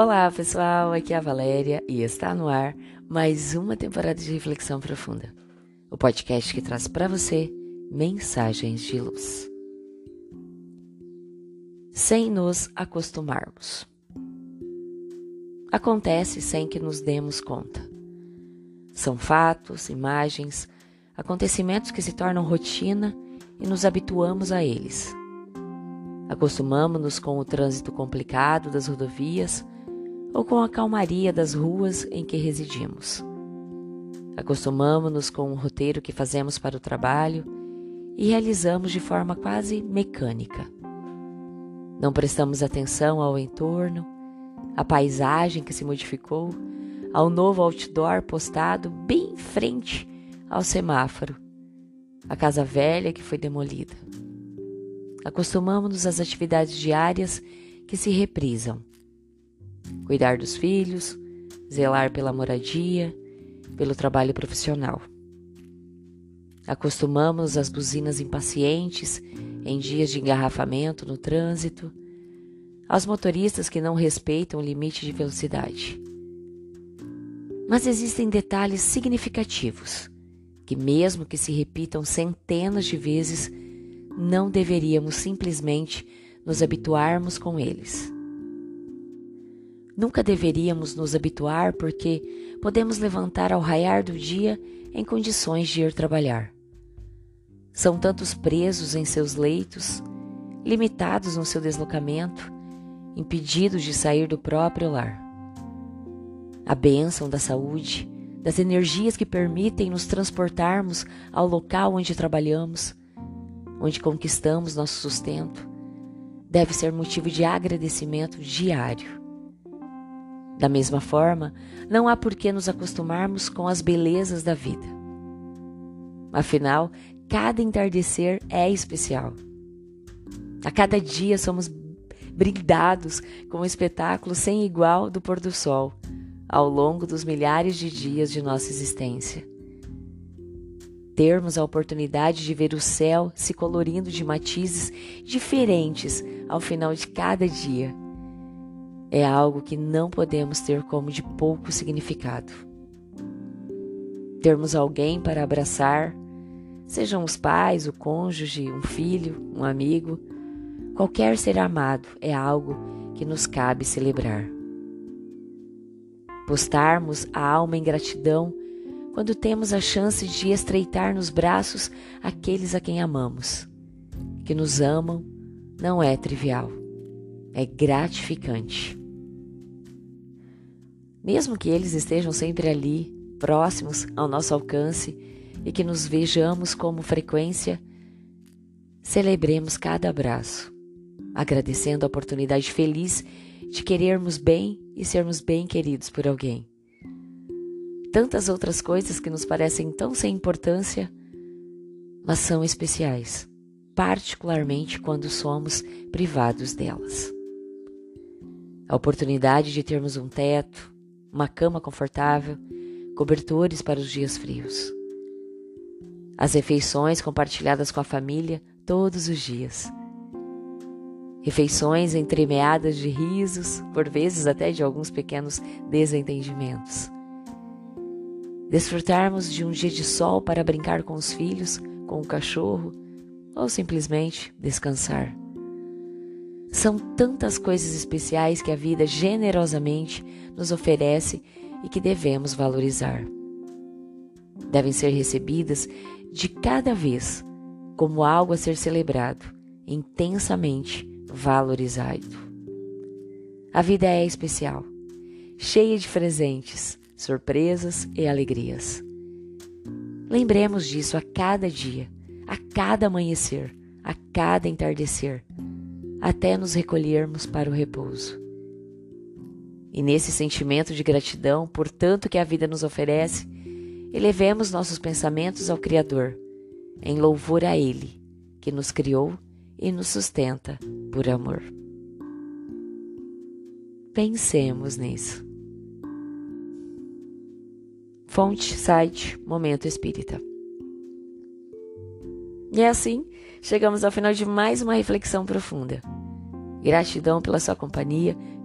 Olá pessoal, aqui é a Valéria e está no ar mais uma temporada de Reflexão Profunda, o podcast que traz para você mensagens de luz. Sem nos acostumarmos. Acontece sem que nos demos conta. São fatos, imagens, acontecimentos que se tornam rotina e nos habituamos a eles. Acostumamos-nos com o trânsito complicado das rodovias ou com a calmaria das ruas em que residimos. Acostumamos-nos com o roteiro que fazemos para o trabalho e realizamos de forma quase mecânica. Não prestamos atenção ao entorno, à paisagem que se modificou, ao novo outdoor postado bem em frente ao semáforo, à casa velha que foi demolida. Acostumamos-nos às atividades diárias que se reprisam cuidar dos filhos, zelar pela moradia, pelo trabalho profissional. Acostumamos às buzinas impacientes em dias de engarrafamento no trânsito, aos motoristas que não respeitam o limite de velocidade. Mas existem detalhes significativos que, mesmo que se repitam centenas de vezes, não deveríamos simplesmente nos habituarmos com eles. Nunca deveríamos nos habituar porque podemos levantar ao raiar do dia em condições de ir trabalhar. São tantos presos em seus leitos, limitados no seu deslocamento, impedidos de sair do próprio lar. A bênção da saúde, das energias que permitem nos transportarmos ao local onde trabalhamos, onde conquistamos nosso sustento, deve ser motivo de agradecimento diário. Da mesma forma, não há por que nos acostumarmos com as belezas da vida. Afinal, cada entardecer é especial. A cada dia somos brindados com um espetáculo sem igual do pôr do sol ao longo dos milhares de dias de nossa existência. Termos a oportunidade de ver o céu se colorindo de matizes diferentes ao final de cada dia é algo que não podemos ter como de pouco significado. Termos alguém para abraçar, sejam os pais, o cônjuge, um filho, um amigo, qualquer ser amado é algo que nos cabe celebrar. Postarmos a alma em gratidão quando temos a chance de estreitar nos braços aqueles a quem amamos, que nos amam, não é trivial, é gratificante mesmo que eles estejam sempre ali, próximos ao nosso alcance e que nos vejamos como frequência, celebremos cada abraço, agradecendo a oportunidade feliz de querermos bem e sermos bem queridos por alguém. Tantas outras coisas que nos parecem tão sem importância, mas são especiais, particularmente quando somos privados delas. A oportunidade de termos um teto, uma cama confortável, cobertores para os dias frios. As refeições compartilhadas com a família todos os dias. Refeições entremeadas de risos, por vezes até de alguns pequenos desentendimentos. Desfrutarmos de um dia de sol para brincar com os filhos, com o cachorro ou simplesmente descansar. São tantas coisas especiais que a vida generosamente nos oferece e que devemos valorizar. Devem ser recebidas de cada vez como algo a ser celebrado, intensamente valorizado. A vida é especial, cheia de presentes, surpresas e alegrias. Lembremos disso a cada dia, a cada amanhecer, a cada entardecer até nos recolhermos para o repouso. E nesse sentimento de gratidão por tanto que a vida nos oferece, elevemos nossos pensamentos ao Criador, em louvor a Ele, que nos criou e nos sustenta por amor. Pensemos nisso. Fonte, site, Momento Espírita. E assim, chegamos ao final de mais uma reflexão profunda. Gratidão pela sua companhia,